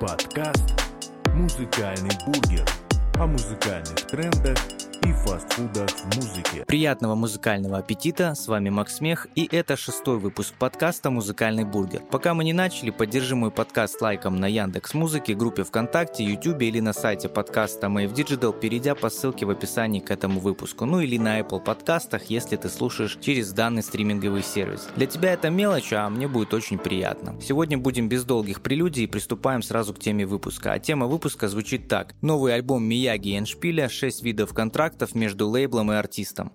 Подкаст «Музыкальный бургер» о музыкальных трендах и фастфудах в. Приятного музыкального аппетита, с вами Макс Смех, и это шестой выпуск подкаста «Музыкальный бургер». Пока мы не начали, поддержи мой подкаст лайком на Яндекс Музыке, группе ВКонтакте, Ютубе или на сайте подкаста Mave Digital, перейдя по ссылке в описании к этому выпуску, ну или на Apple подкастах, если ты слушаешь через данный стриминговый сервис. Для тебя это мелочь, а мне будет очень приятно. Сегодня будем без долгих прелюдий и приступаем сразу к теме выпуска. А тема выпуска звучит так. Новый альбом Мияги и Эншпиля, 6 видов контрактов, контрактов между лейблом и артистом.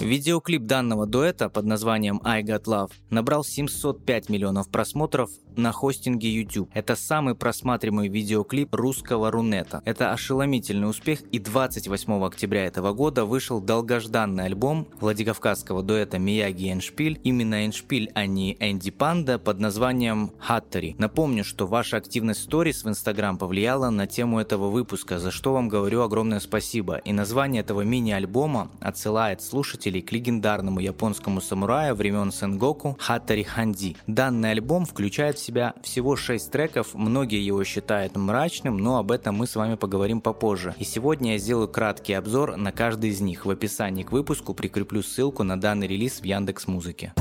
Видеоклип данного дуэта под названием I Got Love набрал 705 миллионов просмотров на хостинге YouTube. Это самый просматриваемый видеоклип русского Рунета. Это ошеломительный успех и 28 октября этого года вышел долгожданный альбом Владикавказского дуэта Мияги и Эншпиль. Именно Эншпиль, а не Энди Панда под названием Хаттери. Напомню, что ваша активность сторис в Инстаграм повлияла на тему этого выпуска, за что вам говорю огромное спасибо. И название этого мини-альбома отсылает слушателей к легендарному японскому самураю времен Сенгоку Хаттери Ханди. Данный альбом включает себя всего 6 треков, многие его считают мрачным, но об этом мы с вами поговорим попозже. И сегодня я сделаю краткий обзор на каждый из них. В описании к выпуску прикреплю ссылку на данный релиз в Яндекс Музыке.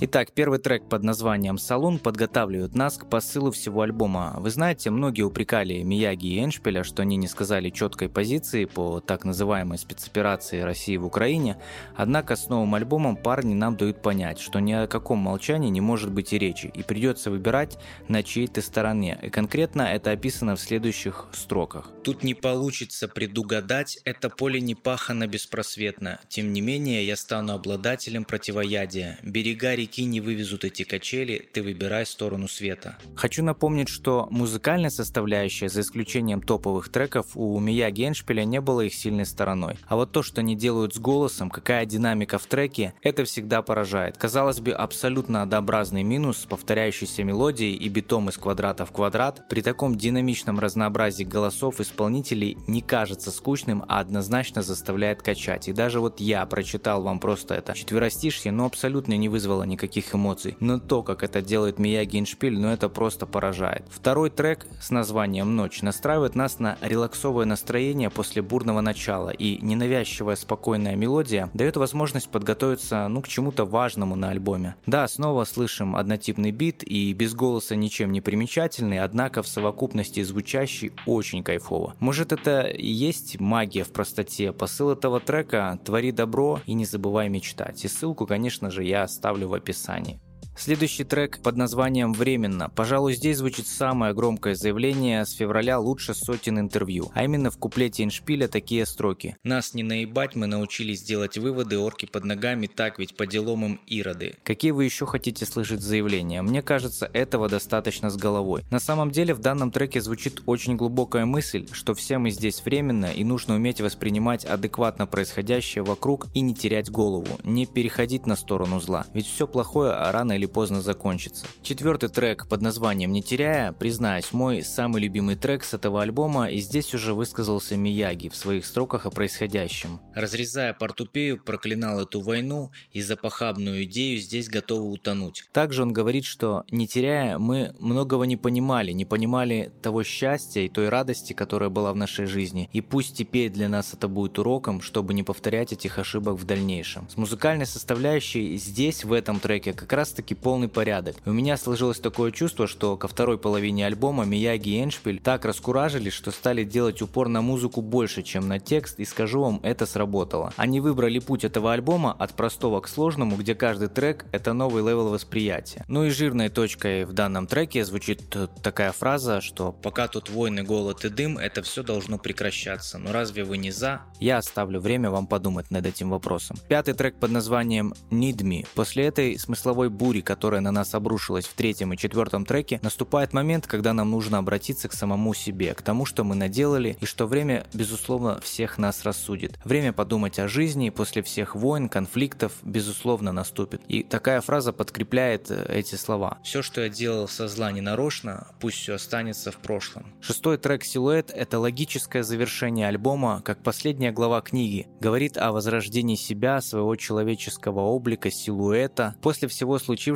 Итак, первый трек под названием «Салон» подготавливает нас к посылу всего альбома. Вы знаете, многие упрекали Мияги и Эншпиля, что они не сказали четкой позиции по так называемой спецоперации России в Украине, однако с новым альбомом парни нам дают понять, что ни о каком молчании не может быть и речи, и придется выбирать на чьей-то стороне. И конкретно это описано в следующих строках. Тут не получится предугадать, это поле не пахано беспросветно. Тем не менее, я стану обладателем противоядия. Берега реки моряки не вывезут эти качели, ты выбирай сторону света. Хочу напомнить, что музыкальная составляющая, за исключением топовых треков, у Мия Геншпиля не было их сильной стороной. А вот то, что они делают с голосом, какая динамика в треке, это всегда поражает. Казалось бы, абсолютно однообразный минус с повторяющейся мелодией и битом из квадрата в квадрат, при таком динамичном разнообразии голосов исполнителей не кажется скучным, а однозначно заставляет качать. И даже вот я прочитал вам просто это четверостишье, но абсолютно не вызвало никаких никаких эмоций. Но то, как это делает Мияги Иншпиль, ну это просто поражает. Второй трек с названием «Ночь» настраивает нас на релаксовое настроение после бурного начала, и ненавязчивая спокойная мелодия дает возможность подготовиться ну, к чему-то важному на альбоме. Да, снова слышим однотипный бит и без голоса ничем не примечательный, однако в совокупности звучащий очень кайфово. Может это и есть магия в простоте. Посыл этого трека «Твори добро и не забывай мечтать». И ссылку, конечно же, я оставлю в описании описании. Следующий трек под названием «Временно». Пожалуй, здесь звучит самое громкое заявление с февраля лучше сотен интервью. А именно в куплете Иншпиля такие строки. «Нас не наебать, мы научились делать выводы, орки под ногами, так ведь по делам им ироды». Какие вы еще хотите слышать заявления? Мне кажется, этого достаточно с головой. На самом деле в данном треке звучит очень глубокая мысль, что все мы здесь временно и нужно уметь воспринимать адекватно происходящее вокруг и не терять голову, не переходить на сторону зла. Ведь все плохое рано или поздно закончится. Четвертый трек под названием «Не теряя», признаюсь, мой самый любимый трек с этого альбома, и здесь уже высказался Мияги в своих строках о происходящем. Разрезая портупею, проклинал эту войну и за похабную идею здесь готовы утонуть. Также он говорит, что не теряя, мы многого не понимали, не понимали того счастья и той радости, которая была в нашей жизни. И пусть теперь для нас это будет уроком, чтобы не повторять этих ошибок в дальнейшем. С музыкальной составляющей здесь, в этом треке, как раз таки полный порядок. у меня сложилось такое чувство, что ко второй половине альбома Miyagi и Эндшпиль так раскуражились, что стали делать упор на музыку больше, чем на текст, и скажу вам, это сработало. Они выбрали путь этого альбома от простого к сложному, где каждый трек – это новый level восприятия. Ну и жирной точкой в данном треке звучит такая фраза, что «пока тут войны, голод и дым, это все должно прекращаться, но разве вы не за?» Я оставлю время вам подумать над этим вопросом. Пятый трек под названием «Need Me». После этой смысловой бури, которая на нас обрушилась в третьем и четвертом треке, наступает момент, когда нам нужно обратиться к самому себе, к тому, что мы наделали, и что время, безусловно, всех нас рассудит. Время подумать о жизни после всех войн, конфликтов, безусловно, наступит. И такая фраза подкрепляет э, эти слова. Все, что я делал со зла ненарочно, пусть все останется в прошлом. Шестой трек «Силуэт» — это логическое завершение альбома, как последняя глава книги. Говорит о возрождении себя, своего человеческого облика, силуэта. После всего случившегося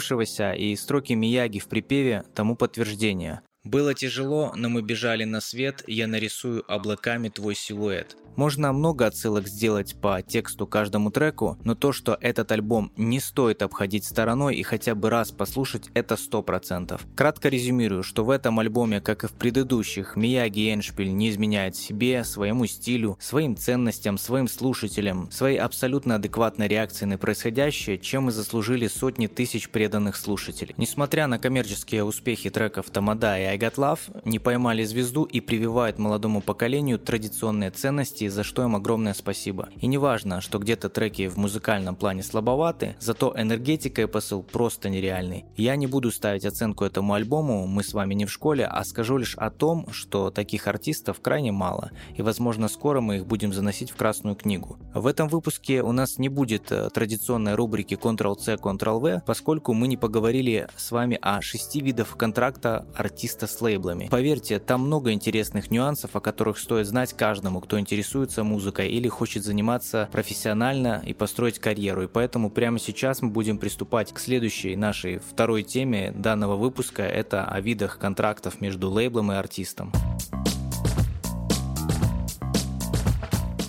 и строки Мияги в припеве тому подтверждение. Было тяжело, но мы бежали на свет, я нарисую облаками твой силуэт. Можно много отсылок сделать по тексту каждому треку, но то, что этот альбом не стоит обходить стороной и хотя бы раз послушать, это 100%. Кратко резюмирую, что в этом альбоме, как и в предыдущих, Мияги Эншпиль не изменяет себе, своему стилю, своим ценностям, своим слушателям, своей абсолютно адекватной реакции на происходящее, чем и заслужили сотни тысяч преданных слушателей. Несмотря на коммерческие успехи треков Тамада и I Got Love, не поймали звезду и прививают молодому поколению традиционные ценности и за что им огромное спасибо. И не важно, что где-то треки в музыкальном плане слабоваты, зато энергетика и посыл просто нереальный. Я не буду ставить оценку этому альбому, мы с вами не в школе, а скажу лишь о том, что таких артистов крайне мало, и возможно скоро мы их будем заносить в Красную книгу. В этом выпуске у нас не будет э, традиционной рубрики Ctrl-C, Ctrl-V, поскольку мы не поговорили с вами о шести видах контракта артиста с лейблами. Поверьте, там много интересных нюансов, о которых стоит знать каждому, кто интересуется интересуется музыкой или хочет заниматься профессионально и построить карьеру. И поэтому прямо сейчас мы будем приступать к следующей нашей второй теме данного выпуска. Это о видах контрактов между лейблом и артистом.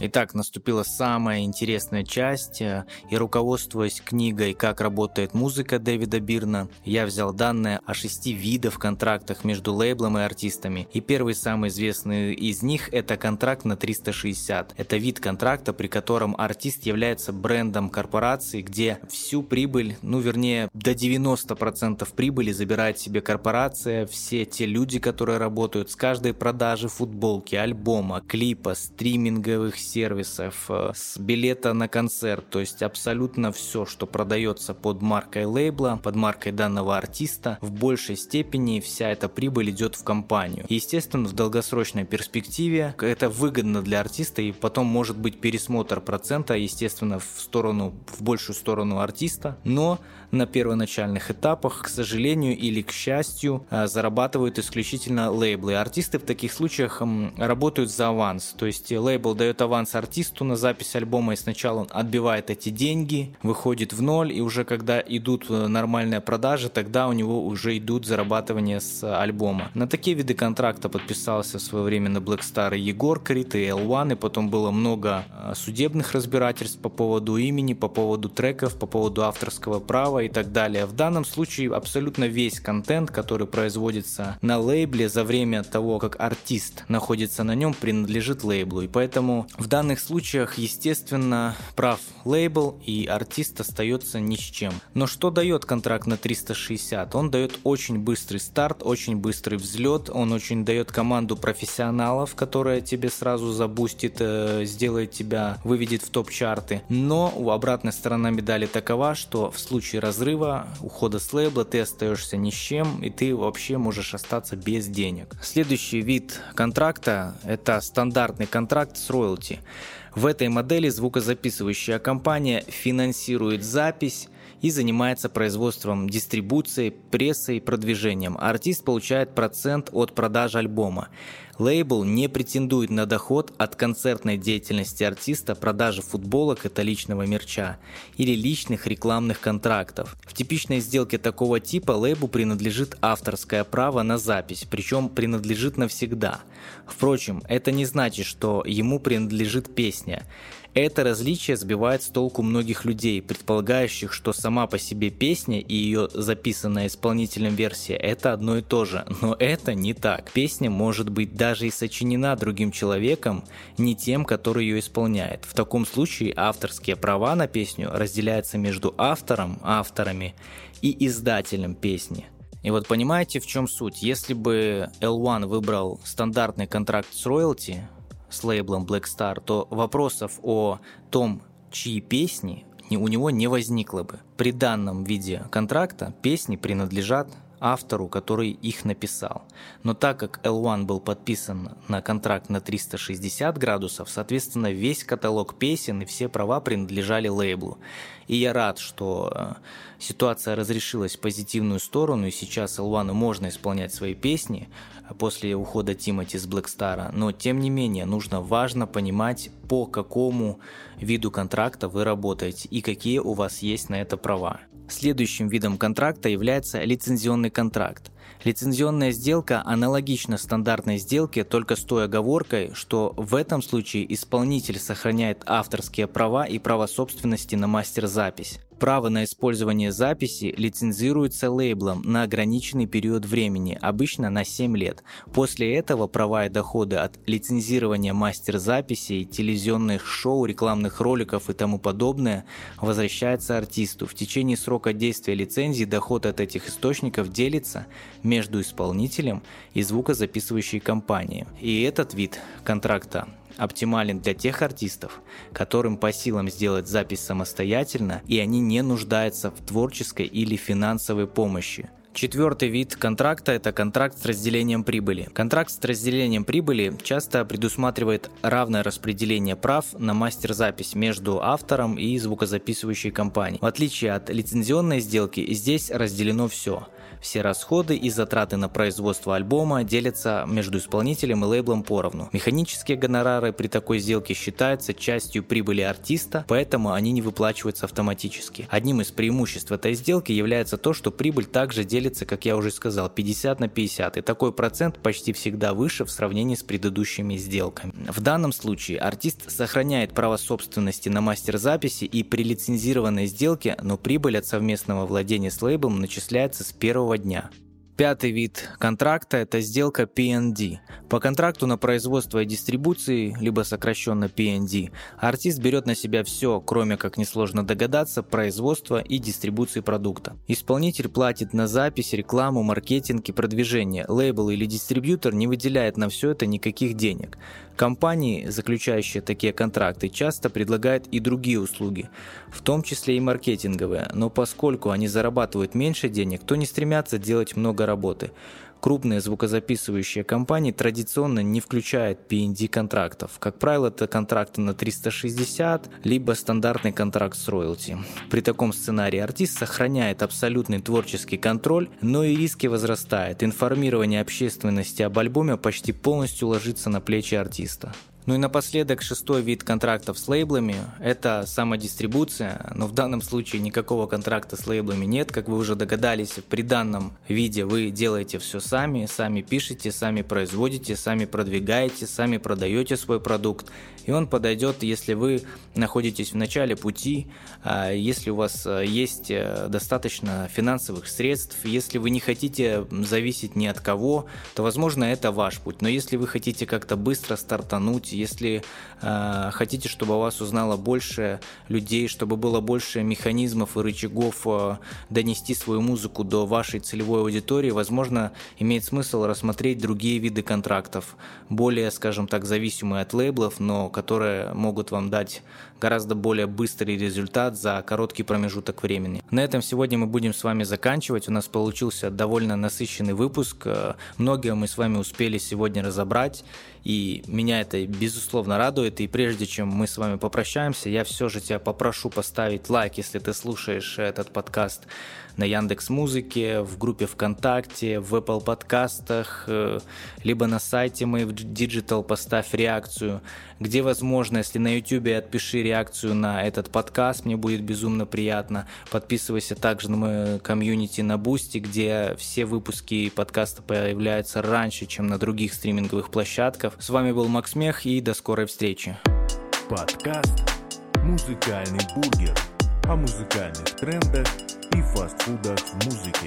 Итак, наступила самая интересная часть, э, и руководствуясь книгой «Как работает музыка» Дэвида Бирна, я взял данные о шести видах контрактах между лейблом и артистами. И первый самый известный из них – это контракт на 360. Это вид контракта, при котором артист является брендом корпорации, где всю прибыль, ну вернее до 90% прибыли забирает себе корпорация, все те люди, которые работают с каждой продажи футболки, альбома, клипа, стриминговых сервисов, э, с билета на концерт, то есть абсолютно все, что продается под маркой лейбла, под маркой данного артиста, в большей степени вся эта прибыль идет в компанию. Естественно, в долгосрочной перспективе это выгодно для артиста и потом может быть пересмотр процента, естественно, в сторону, в большую сторону артиста, но на первоначальных этапах, к сожалению или к счастью, э, зарабатывают исключительно лейблы. Артисты в таких случаях работают за аванс, то есть лейбл дает аванс артисту на запись альбома, и сначала он отбивает эти деньги, выходит в ноль, и уже когда идут э, нормальные продажи, тогда у него уже идут зарабатывания с альбома. На такие виды контракта подписался в свое время на Black Star Егор Крит и L1, и потом было много э, судебных разбирательств по поводу имени, по поводу треков, по поводу авторского права и так далее. В данном случае абсолютно весь контент, который производится на лейбле за время того, как артист находится на нем, принадлежит лейблу. И поэтому в данных случаях, естественно, прав лейбл и артист остается ни с чем. Но что дает контракт на 360? Он дает очень быстрый старт, очень быстрый взлет, он очень дает команду профессионалов, которая тебе сразу забустит, э, сделает тебя, выведет в топ-чарты. Но у обратной сторона медали такова, что в случае разрыва, ухода с лейбла, ты остаешься ни с чем, и ты вообще можешь остаться без денег. Следующий вид контракта – это стандартный контракт с роялти. В этой модели звукозаписывающая компания финансирует запись, и занимается производством дистрибуцией, прессой и продвижением. Артист получает процент от продажи альбома. Лейбл не претендует на доход от концертной деятельности артиста, продажи футболок и личного мерча или личных рекламных контрактов. В типичной сделке такого типа лейблу принадлежит авторское право на запись, причем принадлежит навсегда. Впрочем, это не значит, что ему принадлежит песня. Это различие сбивает с толку многих людей, предполагающих, что сама по себе песня и ее записанная исполнителем версия – это одно и то же. Но это не так. Песня может быть даже и сочинена другим человеком, не тем, который ее исполняет. В таком случае авторские права на песню разделяются между автором, авторами и издателем песни. И вот понимаете, в чем суть? Если бы L1 выбрал стандартный контракт с роялти, с лейблом Black Star, то вопросов о том, чьи песни у него не возникло бы. При данном виде контракта песни принадлежат автору, который их написал. Но так как L1 был подписан на контракт на 360 градусов, соответственно, весь каталог песен и все права принадлежали лейблу. И я рад, что э, ситуация разрешилась в позитивную сторону, и сейчас L1 можно исполнять свои песни после ухода Тимати с Блэкстара, но тем не менее нужно важно понимать, по какому виду контракта вы работаете и какие у вас есть на это права. Следующим видом контракта является лицензионный контракт. Лицензионная сделка аналогична стандартной сделке, только с той оговоркой, что в этом случае исполнитель сохраняет авторские права и право собственности на мастер-запись. Право на использование записи лицензируется лейблом на ограниченный период времени, обычно на 7 лет. После этого права и доходы от лицензирования мастер-записей, телевизионных шоу, рекламных роликов и тому подобное возвращается артисту. В течение срока действия лицензии доход от этих источников делится между исполнителем и звукозаписывающей компанией. И этот вид контракта оптимален для тех артистов, которым по силам сделать запись самостоятельно, и они не нуждаются в творческой или финансовой помощи. Четвертый вид контракта – это контракт с разделением прибыли. Контракт с разделением прибыли часто предусматривает равное распределение прав на мастер-запись между автором и звукозаписывающей компанией. В отличие от лицензионной сделки, здесь разделено все – все расходы и затраты на производство альбома делятся между исполнителем и лейблом поровну. Механические гонорары при такой сделке считаются частью прибыли артиста, поэтому они не выплачиваются автоматически. Одним из преимуществ этой сделки является то, что прибыль также делится, как я уже сказал, 50 на 50, и такой процент почти всегда выше в сравнении с предыдущими сделками. В данном случае артист сохраняет право собственности на мастер записи и при лицензированной сделке, но прибыль от совместного владения с лейблом начисляется с первого дня. Пятый вид контракта – это сделка PND. По контракту на производство и дистрибуции, либо сокращенно PND, артист берет на себя все, кроме, как несложно догадаться, производства и дистрибуции продукта. Исполнитель платит на запись, рекламу, маркетинг и продвижение. Лейбл или дистрибьютор не выделяет на все это никаких денег. Компании, заключающие такие контракты, часто предлагают и другие услуги, в том числе и маркетинговые, но поскольку они зарабатывают меньше денег, то не стремятся делать много работы. Крупные звукозаписывающие компании традиционно не включают P&D контрактов. Как правило, это контракты на 360, либо стандартный контракт с роялти. При таком сценарии артист сохраняет абсолютный творческий контроль, но и риски возрастают. Информирование общественности об альбоме почти полностью ложится на плечи артиста. Ну и напоследок шестой вид контрактов с лейблами – это самодистрибуция, но в данном случае никакого контракта с лейблами нет, как вы уже догадались, при данном виде вы делаете все сами, сами пишете, сами производите, сами продвигаете, сами продаете свой продукт, и он подойдет, если вы находитесь в начале пути, а, если у вас а, есть э, достаточно финансовых средств, если вы не хотите зависеть ни от кого, то, возможно, это ваш путь, но если вы хотите как-то быстро стартануть, если э, хотите, чтобы о вас узнало больше людей, чтобы было больше механизмов и рычагов э, донести свою музыку до вашей целевой аудитории, возможно, имеет смысл рассмотреть другие виды контрактов, более, скажем так, зависимые от лейблов, но которые могут вам дать гораздо более быстрый результат за короткий промежуток времени. На этом сегодня мы будем с вами заканчивать. У нас получился довольно насыщенный выпуск. Э, многие мы с вами успели сегодня разобрать. И меня это безусловно радует. И прежде чем мы с вами попрощаемся, я все же тебя попрошу поставить лайк, если ты слушаешь этот подкаст на Яндекс Музыке, в группе ВКонтакте, в Apple подкастах, э, либо на сайте mave digital поставь реакцию. Где возможно, если на YouTube отпиши реакцию на этот подкаст, мне будет безумно приятно. Подписывайся также на мою комьюнити на Boosty, где все выпуски подкаста появляются раньше, чем на других стриминговых площадках. С вами был Макс Мех и до скорой встречи. Подкаст «Музыкальный бургер» о музыкальных трендах и фастфудах в музыке.